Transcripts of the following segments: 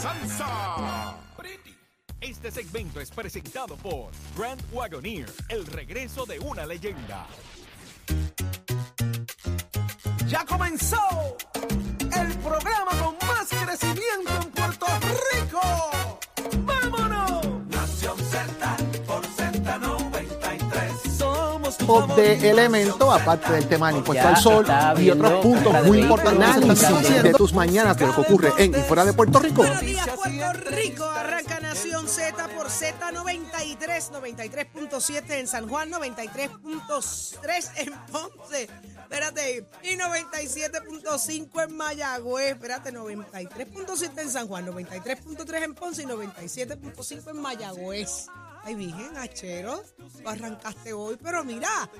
salsa. Este segmento es presentado por Grand Wagoneer, el regreso de una leyenda. Ya comenzó el programa con más crecimiento en Puerto Rico. De elemento, aparte del tema del impuesto al sol y otros puntos muy importantes análisis de tus mañanas de lo que ocurre en y fuera de Puerto Rico. Buenos días, Puerto Rico. Arranca Nación Z por Z93, 93.7 en San Juan, 93.3 en Ponce. Espérate, y 97.5 en Mayagüez. Espérate, 93.7 en San Juan, 93.3 en Ponce y 97.5 en Mayagüez. Ay, virgen, achero, tú arrancaste hoy, pero mira,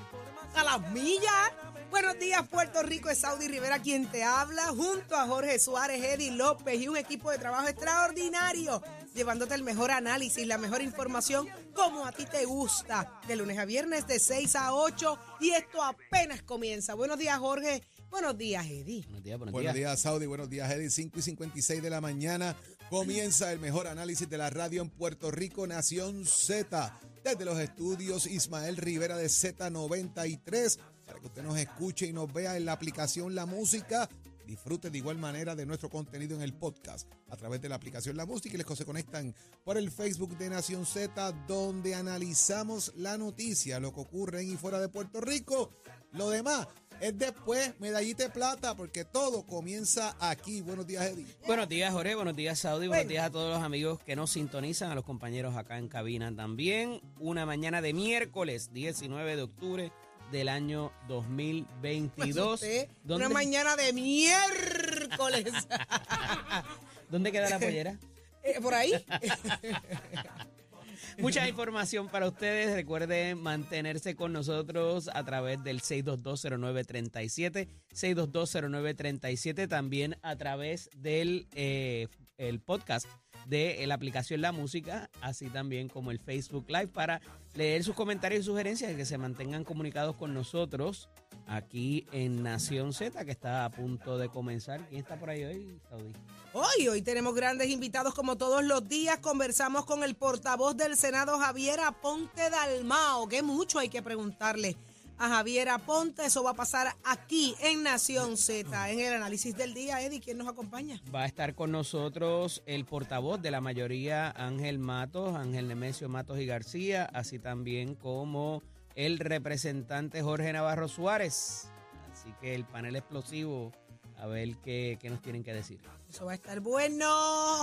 a las millas. Buenos días, Puerto Rico, es Saudi Rivera quien te habla, junto a Jorge Suárez, Eddie López y un equipo de trabajo extraordinario, llevándote el mejor análisis, la mejor información, como a ti te gusta, de lunes a viernes de 6 a 8, y esto apenas comienza. Buenos días, Jorge. Buenos días, Eddie. Buenos días, buenos, Buenos días. días, Saudi. Buenos días, Eddie. 5 y 56 de la mañana. Comienza el mejor análisis de la radio en Puerto Rico, Nación Z. Desde los estudios Ismael Rivera de Z93. Para que usted nos escuche y nos vea en la aplicación La Música. Disfrute de igual manera de nuestro contenido en el podcast a través de la aplicación La Música y les conectan por el Facebook de Nación Z, donde analizamos la noticia, lo que ocurre en y fuera de Puerto Rico. Lo demás es después, medallita de plata, porque todo comienza aquí. Buenos días, Eddie. Buenos días, Jorge. Buenos días, Saudi. Buenos días a todos los amigos que nos sintonizan, a los compañeros acá en cabina también. Una mañana de miércoles, 19 de octubre del año 2022. Usted, ¿Dónde, Una mañana de miércoles. ¿Dónde queda la pollera? Eh, Por ahí. Mucha información para ustedes. Recuerden mantenerse con nosotros a través del 6220937, 6220937, también a través del eh, el podcast de la aplicación La Música, así también como el Facebook Live para leer sus comentarios y sugerencias y que se mantengan comunicados con nosotros aquí en Nación Z, que está a punto de comenzar. ¿Quién está por ahí hoy, Saudi? Hoy, hoy tenemos grandes invitados como todos los días. Conversamos con el portavoz del Senado, Javier Aponte Dalmao, que mucho hay que preguntarle a Javier Aponte. Eso va a pasar aquí en Nación Z, en el análisis del día. Eddie, ¿quién nos acompaña? Va a estar con nosotros el portavoz de la mayoría, Ángel Matos, Ángel Nemesio Matos y García, así también como el representante Jorge Navarro Suárez. Así que el panel explosivo, a ver qué, qué nos tienen que decir. Eso va a estar bueno.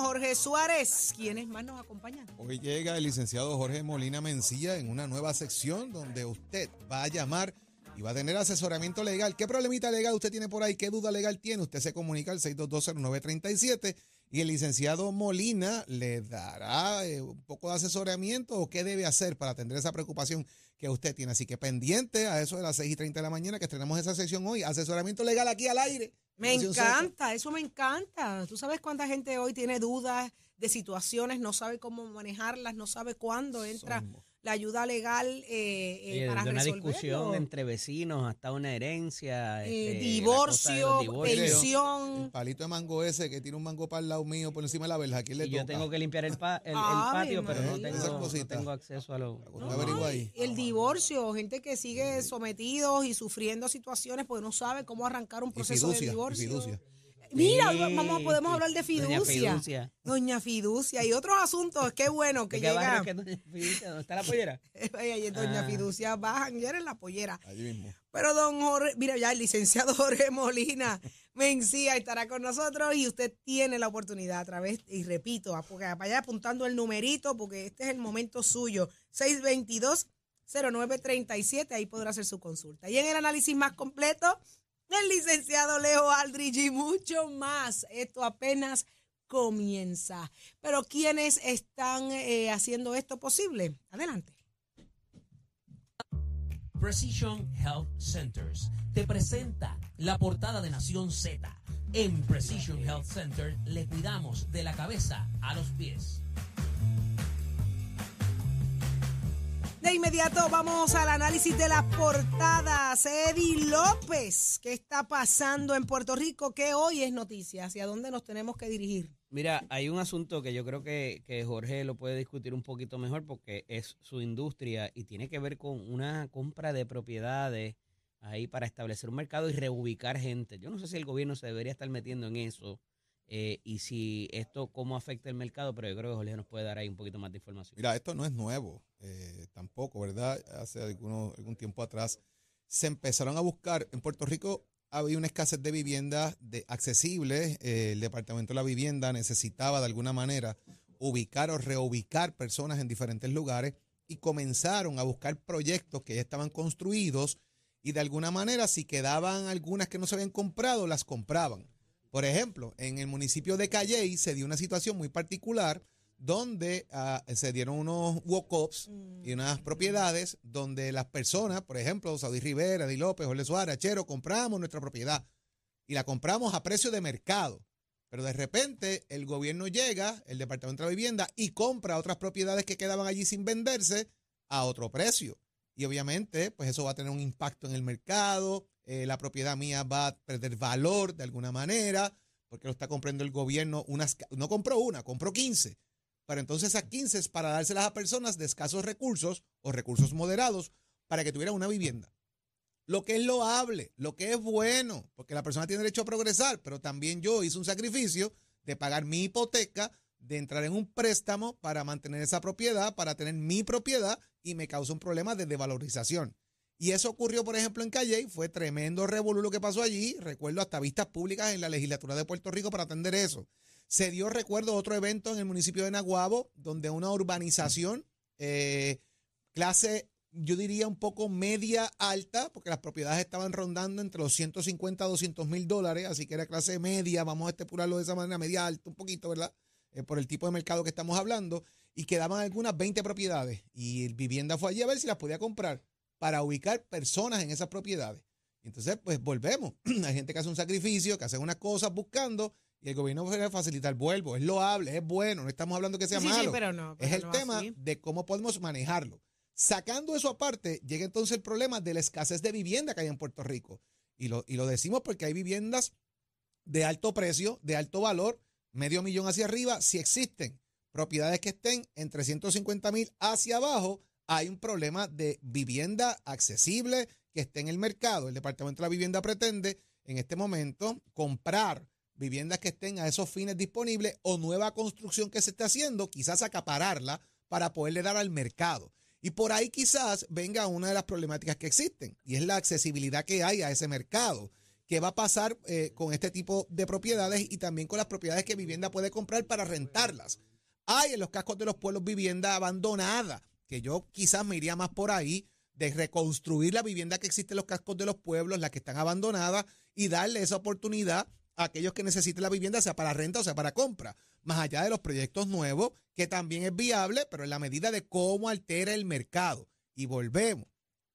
Jorge Suárez, ¿quiénes más nos acompañan? Hoy llega el licenciado Jorge Molina Mencía en una nueva sección donde usted va a llamar y va a tener asesoramiento legal. ¿Qué problemita legal usted tiene por ahí? ¿Qué duda legal tiene? Usted se comunica al 6220937 y el licenciado Molina le dará eh, un poco de asesoramiento o qué debe hacer para atender esa preocupación que usted tiene. Así que pendiente a eso de las 6 y 30 de la mañana que estrenamos esa sección hoy. Asesoramiento legal aquí al aire. Me encanta, eso me encanta. Tú sabes cuánta gente hoy tiene dudas de situaciones, no sabe cómo manejarlas, no sabe cuándo entra Somos. La ayuda legal eh, eh, para de una resolverlo. discusión entre vecinos hasta una herencia. Eh, este, divorcio. El pensión. palito de mango ese que tiene un mango para el lado mío por encima de la verja. ¿A quién le Y yo toca? tengo que limpiar el, pa- el, patio, pero no tengo, no acceso a lo... Usted averigua ahí. El divorcio, gente que sigue sometidos y sufriendo situaciones porque no sabe cómo arrancar un proceso fiducia, de divorcio. Fiducia. Mira, Sí, vamos, podemos hablar de Doña fiducia. Fiducia. Doña Fiducia y otros asuntos. Qué bueno que ¿De qué barrio llega. que es Doña Fiducia? ¿Dónde está la pollera? Ay, Doña Ah. Fiducia va a janguear en la pollera. Allí mismo. Pero don Jorge, mira ya el licenciado Jorge Molina Mencía estará con nosotros y usted tiene la oportunidad a través, y repito, vaya apuntando el numerito porque este es el momento suyo, 622-0937, ahí podrá hacer su consulta. Y en el análisis más completo, el licenciado Leo Aldrich y mucho más. Esto apenas comienza. Pero ¿quiénes están eh, haciendo esto posible? Adelante. Precision Health Centers te presenta la portada de Nación Z. En Precision Health Center le cuidamos de la cabeza a los pies. De inmediato vamos al análisis de las portadas. Eddie López, ¿qué está pasando en Puerto Rico? ¿Qué hoy es noticia? ¿Hacia dónde nos tenemos que dirigir? Mira, hay un asunto que yo creo que, que Jorge lo puede discutir un poquito mejor porque es su industria y tiene que ver con una compra de propiedades ahí para establecer un mercado y reubicar gente. Yo no sé si el gobierno se debería estar metiendo en eso eh, y si esto cómo afecta el mercado, pero yo creo que Jorge nos puede dar ahí un poquito más de información. Mira, esto no es nuevo eh, tampoco, ¿verdad? Hace algún tiempo atrás se empezaron a buscar, en Puerto Rico había una escasez de viviendas de accesibles, eh, el Departamento de la Vivienda necesitaba de alguna manera ubicar o reubicar personas en diferentes lugares y comenzaron a buscar proyectos que ya estaban construidos y de alguna manera si quedaban algunas que no se habían comprado, las compraban. Por ejemplo, en el municipio de Calley se dio una situación muy particular donde ah, se dieron unos walk-ups y unas propiedades donde las personas, por ejemplo, Saudí Rivera, Di López, Jorge Suárez, Achero, compramos nuestra propiedad y la compramos a precio de mercado. Pero de repente el gobierno llega, el Departamento de la Vivienda, y compra otras propiedades que quedaban allí sin venderse a otro precio. Y obviamente, pues eso va a tener un impacto en el mercado, eh, la propiedad mía va a perder valor de alguna manera, porque lo está comprando el gobierno. Unas, no compró una, compró 15. Pero entonces esas 15 es para dárselas a personas de escasos recursos o recursos moderados para que tuvieran una vivienda. Lo que es loable, lo que es bueno, porque la persona tiene derecho a progresar, pero también yo hice un sacrificio de pagar mi hipoteca, de entrar en un préstamo para mantener esa propiedad, para tener mi propiedad y me causa un problema de devalorización. Y eso ocurrió, por ejemplo, en Calle, fue tremendo revolú lo que pasó allí. Recuerdo hasta vistas públicas en la legislatura de Puerto Rico para atender eso. Se dio, recuerdo, otro evento en el municipio de Naguabo, donde una urbanización, eh, clase, yo diría un poco media alta, porque las propiedades estaban rondando entre los 150 a 200 mil dólares, así que era clase media, vamos a estipularlo de esa manera, media alta, un poquito, ¿verdad? Eh, por el tipo de mercado que estamos hablando, y quedaban algunas 20 propiedades. Y el vivienda fue allí a ver si las podía comprar para ubicar personas en esas propiedades. Entonces, pues volvemos. Hay gente que hace un sacrificio, que hace unas cosas buscando y el gobierno puede facilitar vuelvo. Es loable, es bueno, no estamos hablando que sea malo. pero no, es el tema de cómo podemos manejarlo. Sacando eso aparte, llega entonces el problema de la escasez de vivienda que hay en Puerto Rico. Y lo, y lo decimos porque hay viviendas de alto precio, de alto valor, medio millón hacia arriba, si existen propiedades que estén entre 150 mil hacia abajo, hay un problema de vivienda accesible que esté en el mercado. El Departamento de la Vivienda pretende en este momento comprar viviendas que estén a esos fines disponibles o nueva construcción que se esté haciendo, quizás acapararla para poderle dar al mercado. Y por ahí quizás venga una de las problemáticas que existen y es la accesibilidad que hay a ese mercado. ¿Qué va a pasar eh, con este tipo de propiedades y también con las propiedades que vivienda puede comprar para rentarlas? Hay en los cascos de los pueblos vivienda abandonada que yo quizás me iría más por ahí, de reconstruir la vivienda que existe en los cascos de los pueblos, las que están abandonadas, y darle esa oportunidad a aquellos que necesiten la vivienda, sea para renta o sea para compra, más allá de los proyectos nuevos, que también es viable, pero en la medida de cómo altera el mercado. Y volvemos.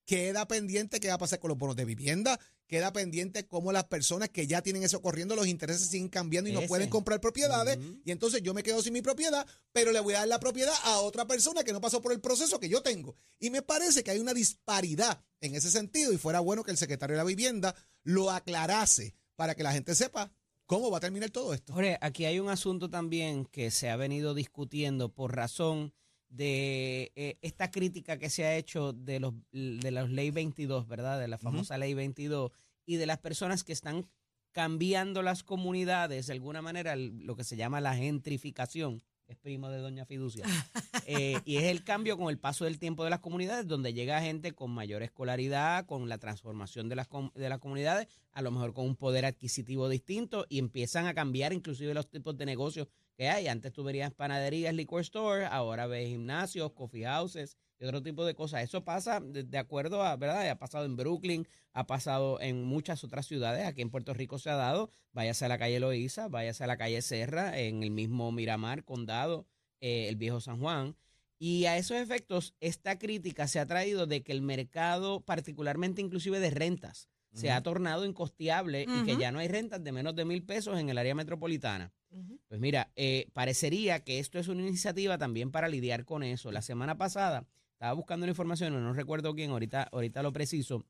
Queda pendiente qué va a pasar con los bonos de vivienda, queda pendiente cómo las personas que ya tienen eso corriendo, los intereses siguen cambiando y no pueden comprar propiedades. Y entonces yo me quedo sin mi propiedad, pero le voy a dar la propiedad a otra persona que no pasó por el proceso que yo tengo. Y me parece que hay una disparidad en ese sentido y fuera bueno que el secretario de la vivienda lo aclarase para que la gente sepa cómo va a terminar todo esto. Jorge, aquí hay un asunto también que se ha venido discutiendo por razón de eh, esta crítica que se ha hecho de los de la ley 22, ¿verdad? De la famosa ley 22 y de las personas que están cambiando las comunidades de alguna manera, lo que se llama la gentrificación, es primo de Doña Fiducia, eh, y es el cambio con el paso del tiempo de las comunidades, donde llega gente con mayor escolaridad, con la transformación de las, de las comunidades, a lo mejor con un poder adquisitivo distinto, y empiezan a cambiar inclusive los tipos de negocios que hay. Antes tú verías panaderías, liquor store, ahora ves gimnasios, coffee houses y otro tipo de cosas. Eso pasa de, acuerdo a, ¿verdad? Ha pasado en Brooklyn, ha pasado en muchas otras ciudades. Aquí en Puerto Rico se ha dado. Váyase a la calle Loíza, váyase a la calle Serra, en el mismo Miramar, Condado, eh, el viejo San Juan. Y a esos efectos, esta crítica se ha traído de que el mercado, particularmente inclusive de rentas, se ha tornado incosteable y que ya no hay rentas de menos de mil pesos en el área metropolitana. Pues mira, eh, parecería que esto es una iniciativa también para lidiar con eso. La semana pasada estaba buscando la información, no recuerdo quién, ahorita, ahorita lo preciso,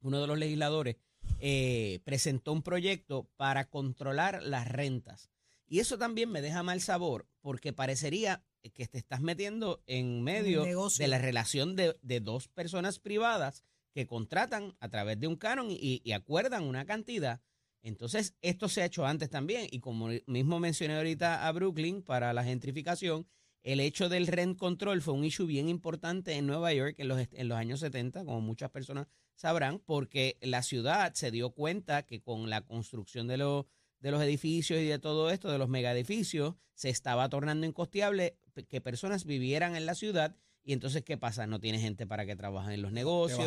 uno de los legisladores eh, presentó un proyecto para controlar las rentas. Y eso también me deja mal sabor, porque parecería que te estás metiendo en medio de la relación de, dos personas privadas que contratan a través de un canon y, acuerdan una cantidad. Entonces, esto se ha hecho antes también. Y como mismo mencioné ahorita a Brooklyn para la gentrificación, el hecho del rent control fue un issue bien importante en Nueva York en los, en los años 70, como muchas personas sabrán, porque la ciudad se dio cuenta que con la construcción de, los de los edificios y de todo esto, de los megaedificios, se estaba tornando incosteable que personas vivieran en la ciudad. Y entonces, ¿qué pasa? No tiene gente para que trabajen en los negocios. No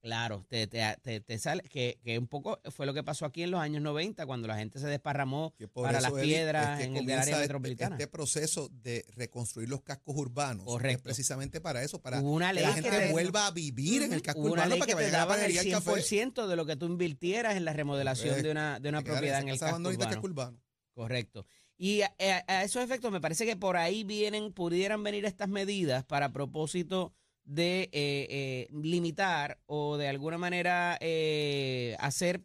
Claro, te, te, te, sale, que, que, un poco fue lo que pasó aquí en los años 90, cuando la gente se desparramó para las piedras en el área este, metropolitana. Este proceso de reconstruir los cascos urbanos es precisamente para eso, para que la gente vuelva a vivir en el casco urbano para que, vayan a la el 100% de lo que tú invirtieras en la remodelación de una, de una propiedad en el casco urbano. Correcto. Y a, a, esos efectos me parece que por ahí vienen, pudieran venir estas medidas para propósito de eh, eh, limitar o de alguna manera eh, hacer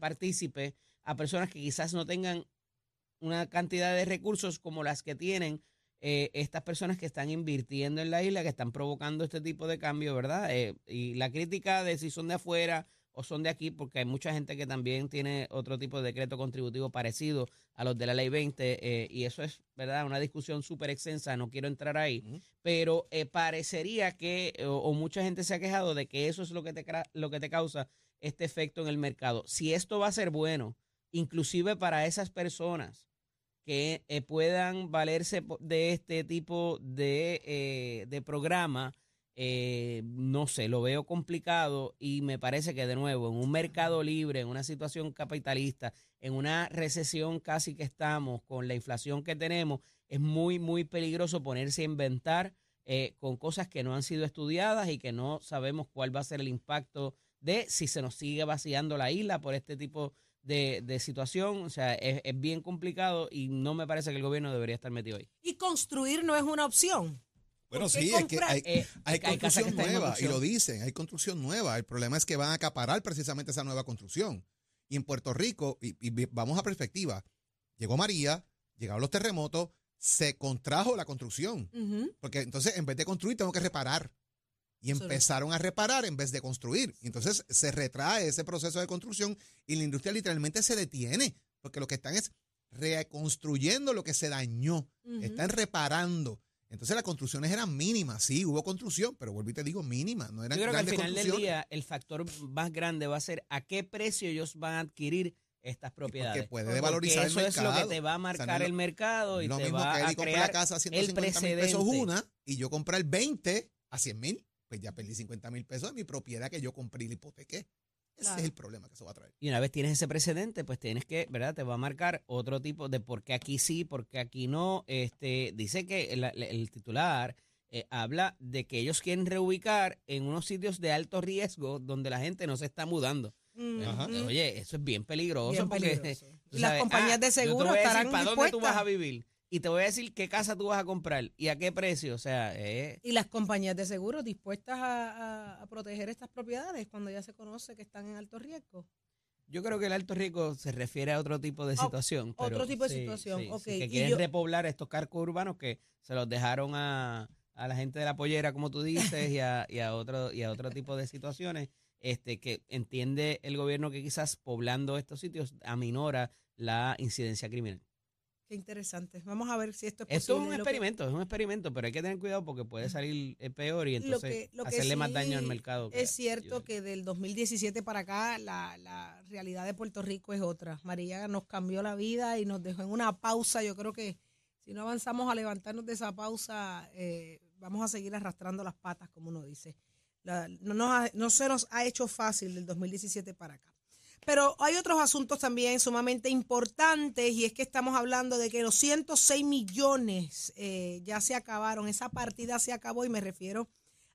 partícipe a personas que quizás no tengan una cantidad de recursos como las que tienen estas personas que están invirtiendo en la isla, que están provocando este tipo de cambio, ¿verdad? y la crítica de si son de afuera o son de aquí, porque hay mucha gente que también tiene otro tipo de decreto contributivo parecido a los de la ley 20, eh, y eso es, ¿verdad? Una discusión súper extensa, no quiero entrar ahí, pero eh, parecería que, o, mucha gente se ha quejado de que eso es lo que, te, lo que te causa este efecto en el mercado. Si esto va a ser bueno, inclusive para esas personas que eh, puedan valerse de este tipo de, de programa, eh, no sé, lo veo complicado y me parece que de nuevo, en un mercado libre, en una situación capitalista, en una recesión casi que estamos, con la inflación que tenemos, es muy, muy peligroso ponerse a inventar eh, con cosas que no han sido estudiadas y que no sabemos cuál va a ser el impacto de si se nos sigue vaciando la isla por este tipo de, situación. O sea, es, es bien complicado y no me parece que el gobierno debería estar metido ahí. Y construir no es una opción. Bueno, sí, es que hay, eh, construcción nueva y lo dicen, hay construcción nueva. El problema es que van a acaparar precisamente esa nueva construcción. Y en Puerto Rico, y, vamos a perspectiva, llegó María, llegaron los terremotos, se contrajo la construcción. Porque entonces en vez de construir tengo que reparar. Y empezaron a reparar en vez de construir. Entonces se retrae ese proceso de construcción y la industria literalmente se detiene. Porque lo que están es reconstruyendo lo que se dañó. Están reparando. Entonces las construcciones eran mínimas, sí, hubo construcción, pero vuelvo y te digo mínima, no eran Yo creo que al final del día el factor más grande va a ser a qué precio ellos van a adquirir estas propiedades. Porque puede valorizar eso es lo que te va a marcar el mercado y te va a crear la casa a 150 mil pesos una y yo comprar 20 a 100 mil, pues ya perdí 50 mil pesos de mi propiedad que yo compré y la hipotequé. Ese es el problema que eso va a traer. Y una vez tienes ese precedente, pues tienes que, ¿verdad? Te va a marcar otro tipo de por qué aquí sí, por qué aquí no. Este, dice que el, titular eh, habla de que ellos quieren reubicar en unos sitios de alto riesgo donde la gente no se está mudando. Eh, oye, eso es bien peligroso. porque, las compañías ah, de seguro estarán ¿Para dónde tú vas a vivir? Y te voy a decir qué casa tú vas a comprar y a qué precio. O sea, eh. Y las compañías de seguro dispuestas a, proteger estas propiedades cuando ya se conoce que están en alto riesgo. Yo creo que el alto riesgo se refiere a otro tipo de situación. otro tipo de situación, que quieren repoblar estos carcos urbanos que se los dejaron a, a la gente de la pollera, como tú dices, y a, y a, otro, y a otro tipo de situaciones. Este, que entiende el gobierno que quizás poblando estos sitios aminora la incidencia criminal. Qué interesante. Vamos a ver si esto es posible. Esto es un experimento, es un experimento, pero hay que tener cuidado porque puede salir peor y entonces hacerle más daño al mercado. Es cierto que del 2017 para acá la, la, realidad de Puerto Rico es otra. María nos cambió la vida y nos dejó en una pausa. Yo creo que si no avanzamos a levantarnos de esa pausa, eh, vamos a seguir arrastrando las patas, como uno dice. no, no se nos ha hecho fácil del 2017 para acá. Pero hay otros asuntos también sumamente importantes y es que estamos hablando de que los 106 millones eh, ya se acabaron, esa partida se acabó y me refiero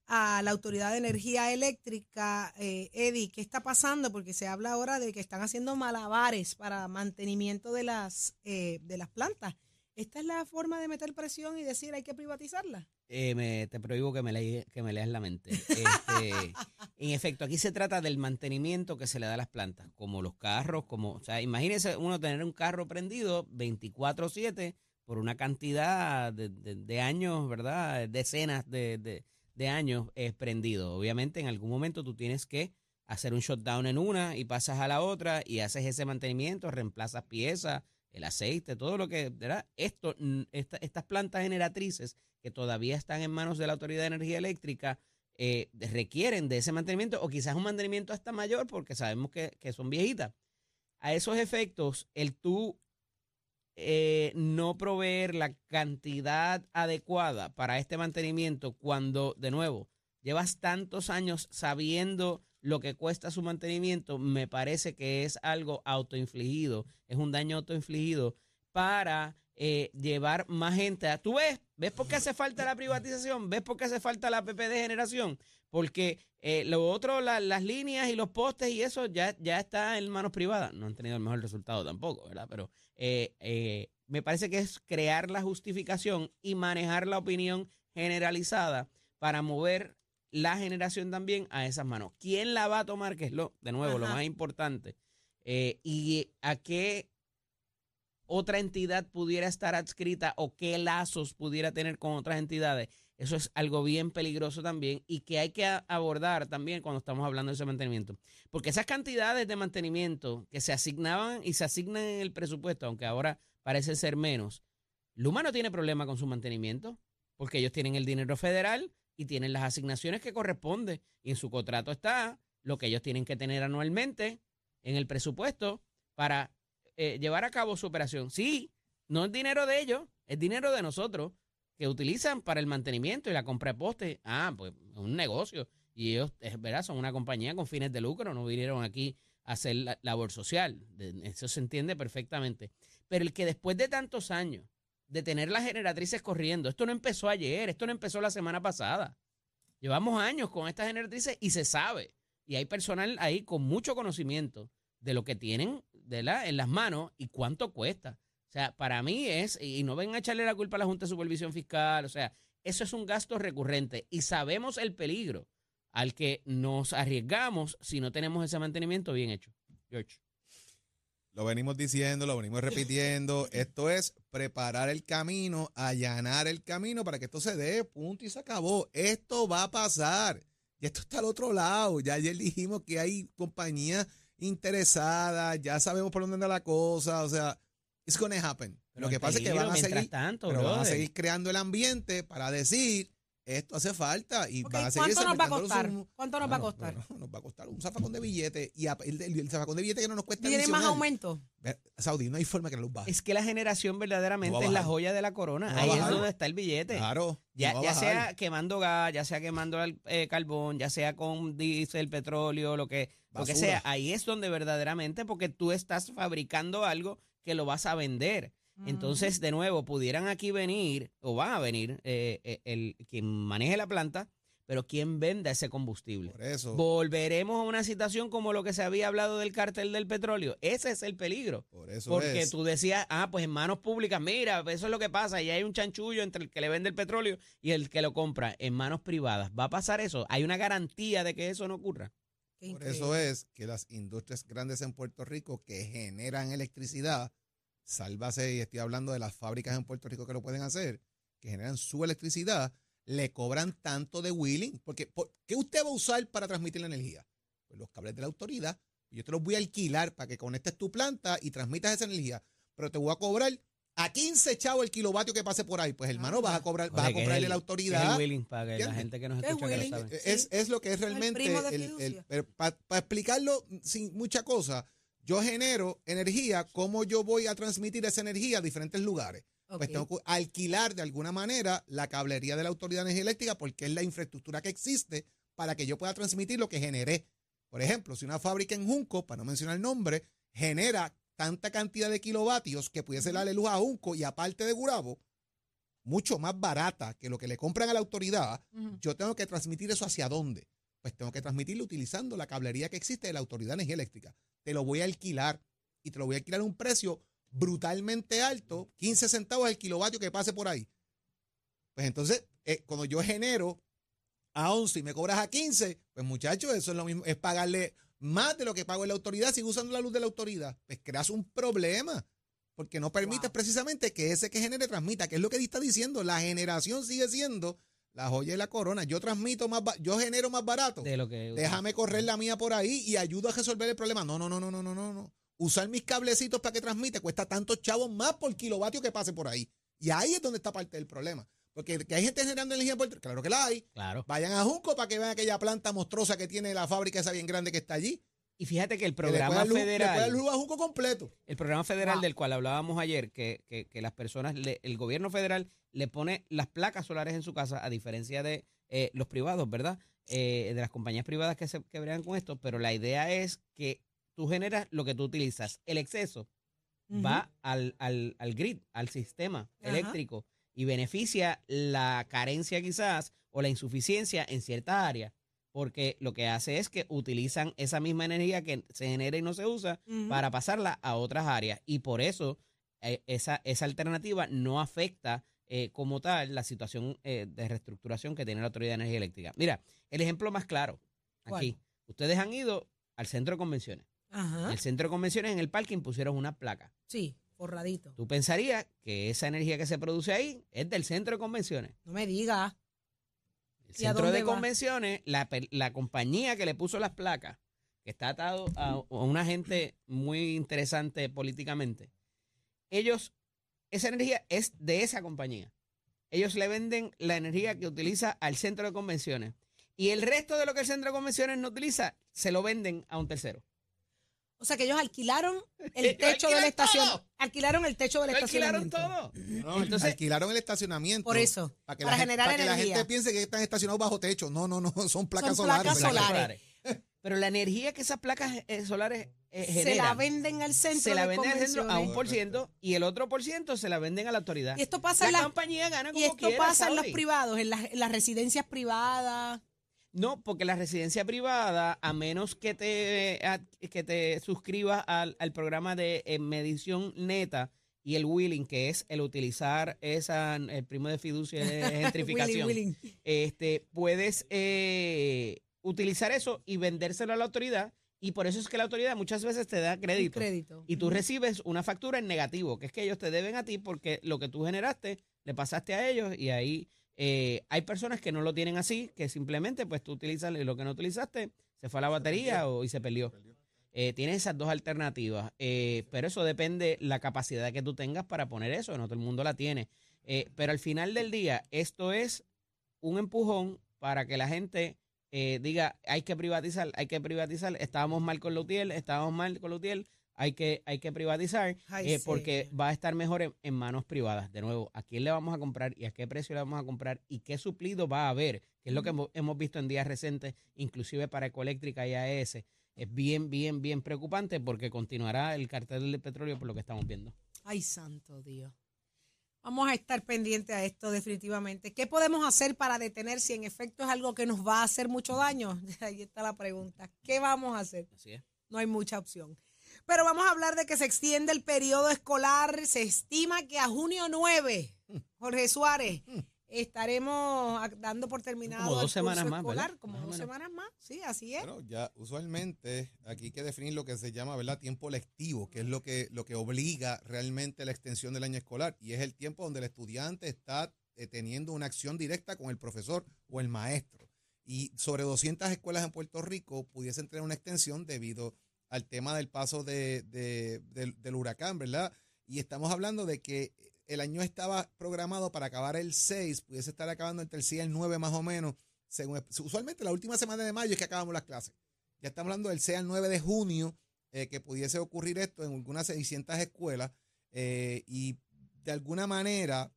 a la Autoridad de Energía Eléctrica. Eh, ¿qué está pasando? Porque se habla ahora de que están haciendo malabares para mantenimiento de las, eh, de las plantas ¿Esta es la forma de meter presión y decir hay que privatizarla? Eh, me, te prohíbo que me, le- que me leas la mente. Este, en efecto, aquí se trata del mantenimiento que se le da a las plantas, como los carros, como, o sea, imagínese uno tener un carro prendido 24/7 por una cantidad de, de- de años, ¿verdad? Decenas de, de- de años eh, prendido. Obviamente en algún momento tú tienes que hacer un shutdown en una y pasas a la otra y haces ese mantenimiento, reemplazas piezas, el aceite, todo lo que. Esto, mm, esta- estas plantas generatrices que todavía están en manos de la Autoridad de Energía Eléctrica eh, requieren de ese mantenimiento o quizás un mantenimiento hasta mayor porque sabemos que, que son viejitas. A esos efectos, el tú eh, no proveer la cantidad adecuada para este mantenimiento cuando, de nuevo, llevas tantos años sabiendo lo que cuesta su mantenimiento, me parece que es algo autoinfligido, es un daño autoinfligido para eh, llevar más gente. a- ¿Tú ves? ¿Ves por qué hace falta la privatización? ¿Ves por qué hace falta la PP de generación? Porque eh, lo otro, la- las líneas y los postes y eso ya, ya está en manos privadas. No han tenido el mejor resultado tampoco, ¿verdad? Pero eh, eh, me parece que es crear la justificación y manejar la opinión generalizada para mover la generación también a esas manos. ¿Quién la va a tomar? Que es lo, de nuevo, lo más importante. Eh, y a qué otra entidad pudiera estar adscrita o qué lazos pudiera tener con otras entidades. Eso es algo bien peligroso también y que hay que abordar también cuando estamos hablando de ese mantenimiento. Porque esas cantidades de mantenimiento que se asignaban y se asignan en el presupuesto, aunque ahora parece ser menos, Luma no tiene problema con su mantenimiento porque ellos tienen el dinero federal y tienen las asignaciones que corresponden y en su contrato está lo que ellos tienen que tener anualmente en el presupuesto para eh, llevar a cabo su operación. Sí, no es dinero de ellos, es dinero de nosotros que utilizan para el mantenimiento y la compra de postes. Ah, pues es un negocio. Y ellos, es verdad, son una compañía con fines de lucro, no vinieron aquí a hacer la- labor social. Eso se entiende perfectamente. Pero el que después de tantos años de tener las generatrices corriendo, esto no empezó ayer, esto no empezó la semana pasada. Llevamos años con estas generatrices y se sabe. Y hay personal ahí con mucho conocimiento de lo que tienen de la, en las manos y cuánto cuesta. O sea, para mí es, y no vengan a echarle la culpa a la Junta de Supervisión Fiscal, o sea, eso es un gasto recurrente y sabemos el peligro al que nos arriesgamos si no tenemos ese mantenimiento bien hecho. George. Lo venimos diciendo, lo venimos repitiendo. Esto es preparar el camino, allanar el camino para que esto se dé, punto y se acabó. Esto va a pasar. Y esto está al otro lado. Ya ayer dijimos que hay compañías interesadas, ya sabemos por dónde anda la cosa. O sea, it's gonna happen. Pero Lo que pasa es que van a seguir, tanto, pero van a seguir creando el ambiente para decir esto hace falta y Ok, van a seguir ¿Cuánto nos va a costar? los- ¿Cuánto nos va a costar? bueno, nos va a costar un zafacón de billetes y a- el, el- el zafacón de billetes que no nos cuesta ¿Tiene más aumento? Saudi, no hay forma que la luz baje. Es que la generación verdaderamente No es la joya de la corona. No Ahí es donde está el billete. Claro. Ya, ya sea quemando gas, ya sea quemando el, eh, carbón, ya sea con diésel, petróleo, lo que, lo que sea, ahí es donde verdaderamente, porque tú estás fabricando algo que lo vas a vender. Entonces, de nuevo, pudieran aquí venir, o van a venir, eh, eh, el, quien maneje la planta, pero quien venda ese combustible. Por eso. Volveremos a una situación como lo que se había hablado del cartel del petróleo. Ese es el peligro. Por eso Porque es. tú decías, ah, pues en manos públicas, mira, eso es lo que pasa, y hay un chanchullo entre el que le vende el petróleo y el que lo compra en manos privadas. ¿Va a pasar eso? ¿Hay una garantía de que eso no ocurra? Por eso es que las industrias grandes en Puerto Rico que generan electricidad, sálvase, y estoy hablando de las fábricas en Puerto Rico que lo pueden hacer, que generan su electricidad, le cobran tanto de wheeling. Porque, ¿por ¿qué usted va a usar para transmitir la energía? Pues los cables de la autoridad. Yo te los voy a alquilar para que conectes tu planta y transmitas esa energía. Pero te voy a cobrar a 15 chavos el kilovatio que pase por ahí. Pues hermano, vas a cobrar, vas a el- la que es autoridad. el willing para que la gente que nos ¿Qué es escucha que lo sabe. Es, lo que es realmente. el- el- pero para explicarlo sin mucha cosa, yo genero energía. ¿Cómo yo voy a transmitir esa energía a diferentes lugares? Pues tengo que alquilar de alguna manera la cablería de la Autoridad de Energía Eléctrica porque es la infraestructura que existe para que yo pueda transmitir lo que generé. Por ejemplo, si una fábrica en Junco, para no mencionar el nombre, genera tanta cantidad de kilovatios que pudiese darle luz a Junco y aparte de Gurabo, mucho más barata que lo que le compran a la autoridad, yo tengo que transmitir eso hacia dónde. Pues tengo que transmitirlo utilizando la cablería que existe de la Autoridad de Energía Eléctrica. Te lo voy a alquilar y te lo voy a alquilar a un precio brutalmente alto, 15 centavos el kilovatio que pase por ahí. Pues entonces, eh, cuando yo genero a 11 y me cobras a 15, pues muchachos, eso es lo mismo, es pagarle más de lo que pago en la autoridad, sigo usando la luz de la autoridad. Pues creas un problema, porque no permites precisamente que ese que genere transmita, que es lo que está diciendo, la generación sigue siendo la joya y la corona. Yo transmito más, yo genero más barato. De lo que Déjame correr la mía por ahí y ayudo a resolver el problema. No, no, no, no, no, no, no. Usar mis cablecitos para que transmite cuesta tantos chavos más por kilovatio que pase por ahí. Y ahí es donde está parte del problema. Porque que hay gente generando energía por Claro que la hay. Claro. Vayan a Junco para que vean aquella planta monstruosa que tiene la fábrica esa bien grande que está allí. Y fíjate que el programa federal. completo. El programa federal del cual hablábamos ayer, que, que, las personas, el gobierno federal le pone las placas solares en su casa, a diferencia de eh, los privados, ¿verdad? Eh, de las compañías privadas que se que con esto, pero la idea es que tú generas lo que tú utilizas. El exceso va al, al, al, grid, al sistema eléctrico y beneficia la carencia quizás o la insuficiencia en ciertas áreas, porque lo que hace es que utilizan esa misma energía que se genera y no se usa para pasarla a otras áreas y por eso eh, esa, esa alternativa no afecta eh, como tal la situación eh, de reestructuración que tiene la Autoridad de Energía Eléctrica. Mira, el ejemplo más claro aquí, ustedes han ido al centro de convenciones. El centro de convenciones en el parking pusieron una placa. Sí. Forradito. Tú pensarías que esa energía que se produce ahí es del centro de convenciones. No me digas. Centro de convenciones, la, la, compañía que le puso las placas, que está atado a, un agente muy interesante políticamente, ellos, esa energía es de esa compañía. Ellos le venden la energía que utiliza al centro de convenciones. Y el resto de lo que el centro de convenciones no utiliza, se lo venden a un tercero. O sea que ellos alquilaron el techo del estacionamiento. Alquilaron el techo del estacionamiento. Alquilaron todo. Entonces, alquilaron el estacionamiento. Por eso. Para que, la, generar para que la gente piense que están estacionados bajo techo. No, no, no. Son placas son solares. Placas solares. Pero la energía que esas placas eh, solares eh, generan, se la venden al centro. Se la venden al centro a un por ciento y el otro por ciento se la venden a la autoridad. Y esto pasa la en compañía gana como Y esto pasa en los privados, en las, en las residencias privadas. No, porque la residencia privada, a menos que te, que te suscribas al, programa de eh, medición neta y el willing, que es el utilizar esa, el primo de fiducia de gentrificación, este, puedes eh, utilizar eso y vendérselo a la autoridad. Y por eso es que la autoridad muchas veces te da crédito. crédito. Y tú recibes una factura en negativo, que es que ellos te deben a ti porque lo que tú generaste le pasaste a ellos y ahí eh, hay personas que no lo tienen así, que simplemente pues tú utilizas lo que no utilizaste, se fue a la batería o, y se perdió. Eh, tienes esas dos alternativas, eh, pero eso depende la capacidad que tú tengas para poner eso, no todo el mundo la tiene. pero al final del día, esto es un empujón para que la gente diga, hay que privatizar, hay que privatizar, estábamos mal con Lutiel, estábamos mal con Lutiel, hay que, hay que privatizar eh, porque va a estar mejor en, manos privadas. De nuevo, ¿a quién le vamos a comprar y a qué precio le vamos a comprar y qué suplido va a haber? Que es lo que hemos, visto en días recientes, inclusive para Ecoeléctrica y AES. Es bien, bien, bien preocupante porque continuará el cartel del petróleo por lo que estamos viendo. Ay, santo Dios. Vamos a estar pendientes a esto definitivamente. ¿Qué podemos hacer para detener si en efecto es algo que nos va a hacer mucho daño? Ahí está la pregunta. ¿Qué vamos a hacer? Así es. No hay mucha opción. Pero vamos a hablar de que se extiende el periodo escolar. Se estima que a junio 9, Jorge Suárez, estaremos dando por terminado como dos semanas más, escolar, como dos semanas más, sí, así es. Bueno, ya usualmente aquí hay que definir lo que se llama, ¿verdad? Tiempo lectivo, que es lo que, lo que obliga realmente la extensión del año escolar y es el tiempo donde el estudiante está eh, teniendo una acción directa con el profesor o el maestro. Y sobre 200 escuelas en Puerto Rico pudiesen tener una extensión debido al tema del paso de, del, huracán, ¿verdad? Y estamos hablando de que el año estaba programado para acabar el 6, pudiese estar acabando entre el 6 y el 9 más o menos. Según, usualmente la última semana de mayo es que acabamos las clases. Ya estamos hablando del 6 al 9 de junio, eh, que pudiese ocurrir esto en algunas 600 escuelas. Eh, y de alguna manera,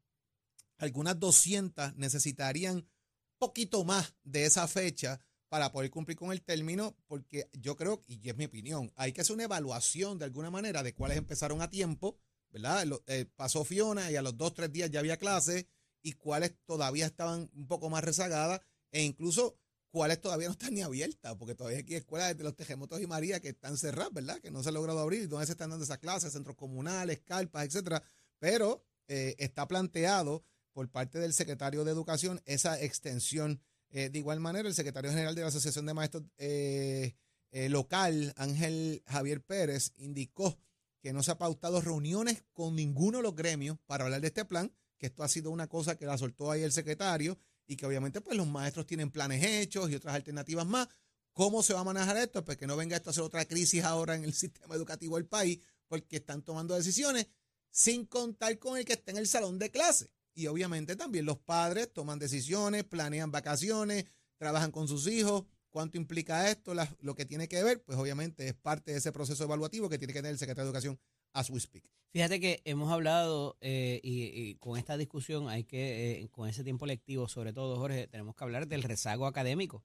algunas 200 necesitarían poquito más de esa fecha para poder cumplir con el término, porque yo creo, y es mi opinión, hay que hacer una evaluación de alguna manera de cuáles empezaron a tiempo, ¿verdad? Eh, pasó Fiona y a los dos, tres días ya había clases, y cuáles todavía estaban un poco más rezagadas, e incluso cuáles todavía no están ni abiertas, porque todavía aquí hay escuelas de los Tejemotos y María que están cerradas, ¿verdad? Que no se ha logrado abrir, donde se están dando esas clases, centros comunales, carpas, etcétera. Pero eh, está planteado por parte del secretario de Educación esa extensión. Eh, de igual manera, el secretario general de la Asociación de Maestros eh, local, Ángel Javier Pérez, indicó que no se ha pautado reuniones con ninguno de los gremios para hablar de este plan, que esto ha sido una cosa que la soltó ahí el secretario y que obviamente pues los maestros tienen planes hechos y otras alternativas más. ¿Cómo se va a manejar esto? Pues que no venga esto a ser otra crisis ahora en el sistema educativo del país, porque están tomando decisiones sin contar con el que está en el salón de clase. Y obviamente también los padres toman decisiones, planean vacaciones, trabajan con sus hijos. ¿Cuánto implica esto? lo que tiene que ver, pues obviamente es parte de ese proceso evaluativo que tiene que tener el secretario de Educación as we speak. Fíjate que hemos hablado eh, y, con esta discusión hay que, eh, con ese tiempo lectivo, sobre todo, Jorge, tenemos que hablar del rezago académico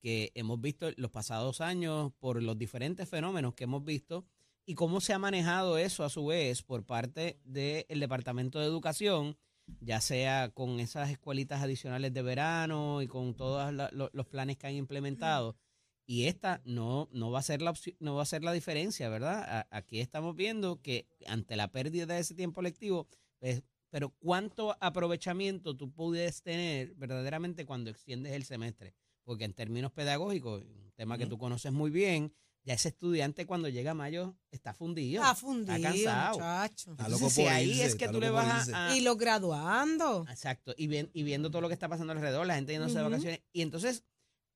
que hemos visto los pasados años por los diferentes fenómenos que hemos visto y cómo se ha manejado eso a su vez por parte del Departamento de Educación, ya sea con esas escuelitas adicionales de verano y con todos los planes que han implementado. Y esta no, no, va a ser la no va a ser la diferencia, ¿verdad? aquí estamos viendo que ante la pérdida de ese tiempo lectivo, pues, pero cuánto aprovechamiento tú puedes tener verdaderamente cuando extiendes el semestre, porque en términos pedagógicos, un tema que tú conoces muy bien, ya ese estudiante cuando llega a mayo está fundido. Está fundido, está cansado. muchacho. si ahí es que tú le vas a, Y lo graduando. Exacto, y, y viendo todo lo que está pasando alrededor, la gente yéndose de vacaciones. Y entonces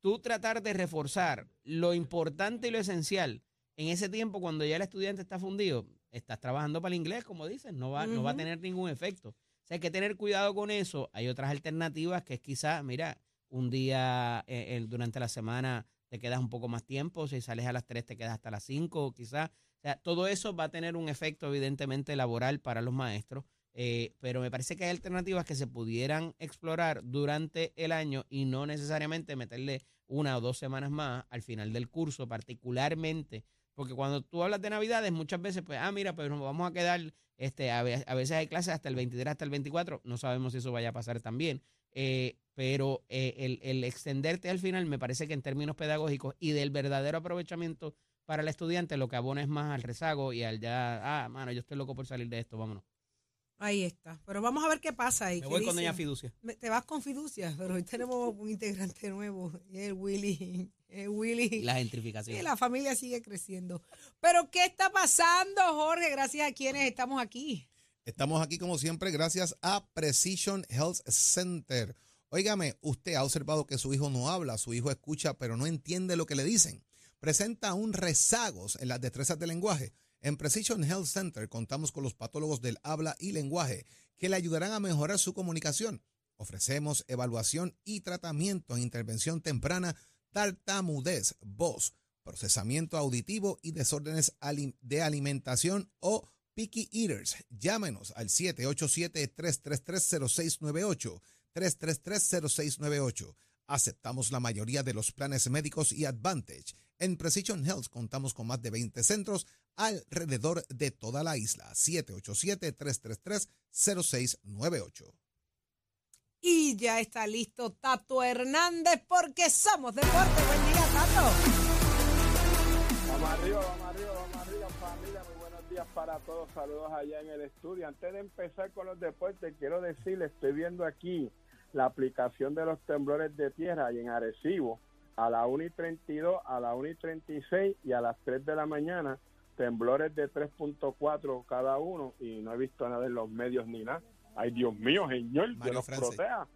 tú tratar de reforzar lo importante y lo esencial en ese tiempo cuando ya el estudiante está fundido, estás trabajando para el inglés, como dicen, no va, no va a tener ningún efecto. O sea, hay que tener cuidado con eso. Hay otras alternativas que es quizás, mira, un día eh, durante la semana te quedas un poco más tiempo, si sales a las 3 te quedas hasta las 5 quizás. O sea, todo eso va a tener un efecto evidentemente laboral para los maestros. Eh, pero me parece que hay alternativas que se pudieran explorar durante el año y no necesariamente meterle una o dos semanas más al final del curso, particularmente, porque cuando tú hablas de Navidades, muchas veces, pues, ah, mira, pues nos vamos a quedar, este, a, veces hay clases hasta el 23, hasta el 24, no sabemos si eso vaya a pasar también, eh, pero eh, el, el extenderte al final me parece que en términos pedagógicos y del verdadero aprovechamiento para el estudiante, lo que abona es más al rezago y al ya, ah, mano, yo estoy loco por salir de esto, vámonos. Ahí está. Pero vamos a ver qué pasa ahí. Me voy con doña Fiducia. te vas con Fiducia, pero hoy tenemos un integrante nuevo, y el Willy. El Willy. La gentrificación. Y la familia sigue creciendo. Pero ¿qué está pasando, Jorge? Gracias a quienes estamos aquí. Estamos aquí como siempre gracias a Precision Health Center. Óigame, usted ha observado que su hijo no habla, su hijo escucha, pero no entiende lo que le dicen. Presenta un rezagos en las destrezas del lenguaje en Precision Health Center contamos con los patólogos del habla y lenguaje que le ayudarán a mejorar su comunicación. Ofrecemos evaluación y tratamiento en intervención temprana, tartamudez, voz, procesamiento auditivo y desórdenes de alimentación o picky eaters. Llámenos al 787-333-0698. 333-0698. Aceptamos la mayoría de los planes médicos y Advantage. En Precision Health contamos con más de 20 centros alrededor de toda la isla. 787-333-0698. Y ya está listo Tato Hernández porque somos deporte. Buen día, Tato. Vamos arriba, vamos arriba, vamos días para todos. Saludos allá en el estudio. Antes de empezar con los deportes, quiero decirles, estoy viendo aquí la aplicación de los temblores de tierra y en Arecibo a la 1 y 32, a la 1 y 36 y a las 3 de la mañana temblores de 3.4 cada uno y no he visto nada en los medios ni nada. Ay, Dios mío, señor, Dios nos proteja.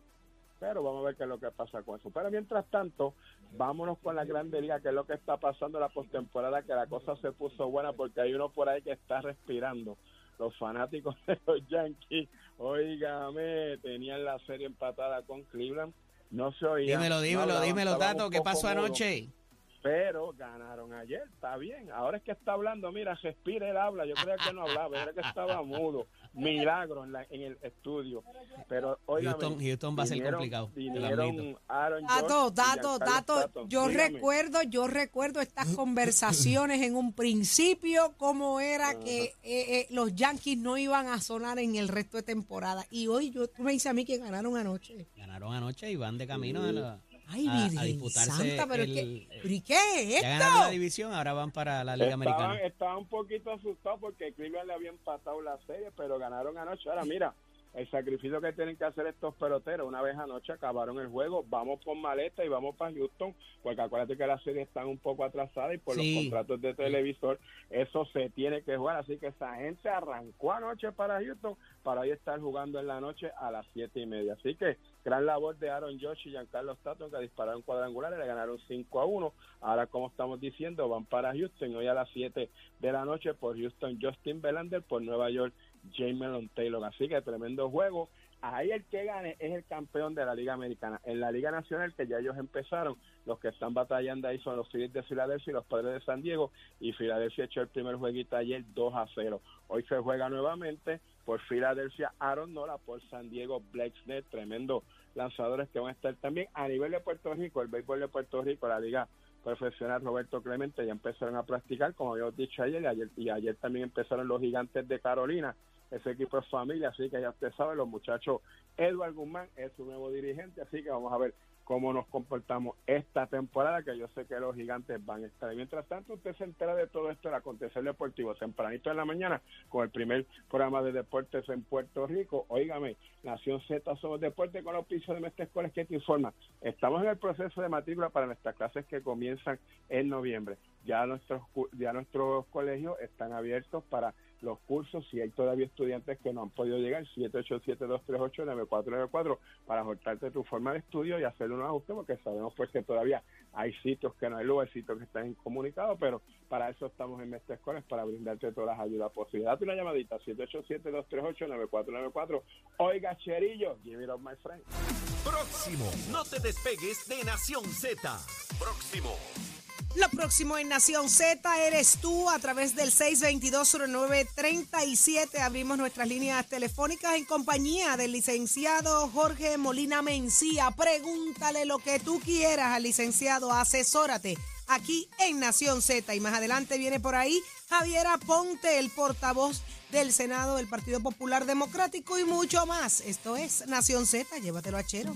Pero vamos a ver qué es lo que pasa con eso. Pero mientras tanto, vámonos con la Grande Liga, que es lo que está pasando en la postemporada, que la cosa se puso buena porque hay uno por ahí que está respirando. Los fanáticos de los Yankees, oígame, tenían la serie empatada con Cleveland. No se oía. Dímelo, dímelo, dímelo, Tato, ¿qué pasó anoche? Pero ganaron ayer, está bien. Ahora es que está hablando, mira, respira, él habla. Yo creía que no hablaba, era que estaba mudo. Milagro en, la, en el estudio. Pero Houston, Houston va a ser complicado. Dato, dato, dato. Yo recuerdo, yo recuerdo estas conversaciones en un principio, cómo era que eh, eh, los Yankees no iban a sonar en el resto de temporada. Y hoy yo, tú me dices a mí que ganaron anoche. Ganaron anoche y van de camino a la Ay, a- disputarse Santa, pero, es el- que- ¿pero ¿y qué es Ya ganaron la división, ahora van para la Liga Estaban, Americana. estaban un poquito asustados porque Cleveland le había empatado la serie, pero ganaron anoche. Ahora mira, el sacrificio que tienen que hacer estos peloteros, una vez anoche acabaron el juego, vamos por maleta y vamos para Houston, porque acuérdate que la serie está un poco atrasada y por Sí. los contratos de televisor eso se tiene que jugar, así que esa gente arrancó anoche para Houston para hoy estar jugando en la noche a las siete y media. Así que gran labor de Aaron Josh y Giancarlo Stanton que dispararon cuadrangulares, le ganaron 5 a 1. Ahora, como estamos diciendo, van para Houston hoy a las 7 de la noche por Houston Justin Verlander, por Nueva York Jamelon Taylor. Así que tremendo juego. Ahí el que gane es el campeón de la Liga Americana. En la Liga Nacional, que ya ellos empezaron, los que están batallando ahí son los Phillies de Filadelfia y los Padres de San Diego. Y Filadelfia echó el primer jueguito ayer 2 a 0. Hoy se juega nuevamente por Filadelfia Aaron Nola, por San Diego Blake Snell, tremendo lanzadores que van a estar. También a nivel de Puerto Rico, el béisbol de Puerto Rico, la Liga Profesional Roberto Clemente ya empezaron a practicar, como habíamos dicho ayer, y ayer, y ayer también empezaron los gigantes de Carolina, ese equipo es familia, así que ya usted sabe, los muchachos, Edward Guzmán es su nuevo dirigente, así que vamos a ver cómo nos comportamos esta temporada, que yo sé que los gigantes van a estar. Mientras tanto, usted se entera de todo esto, el acontecer deportivo, tempranito en la mañana, con el primer programa de deportes en Puerto Rico. Óigame, Nación Z somos deporte con los pisos de Mestre Escuelas que te informa. Estamos en el proceso de matrícula para nuestras clases que comienzan en noviembre. Ya nuestros, ya nuestros colegios están abiertos para los cursos, si hay todavía estudiantes que no han podido llegar, 787-238-9494 para ajustarte tu forma de estudio y hacer unos ajustes, porque sabemos pues que todavía hay sitios que no hay luz, hay sitios que están incomunicados, pero para eso estamos en Mestre Escoles, para brindarte todas las ayudas posibles. Date una llamadita, 787-238-9494. Oiga, Cherillo, give it up, my friend. Próximo. No te despegues de Nación Z. Próximo. Lo próximo en Nación Z eres tú a través del 622-0937. Abrimos nuestras líneas telefónicas en compañía del licenciado Jorge Molina Mencía. Pregúntale lo que tú quieras al licenciado, asesórate aquí en Nación Z. Y más adelante viene por ahí Javier Aponte, el portavoz del Senado del Partido Popular Democrático y mucho más. Esto es Nación Z, llévatelo a Chero.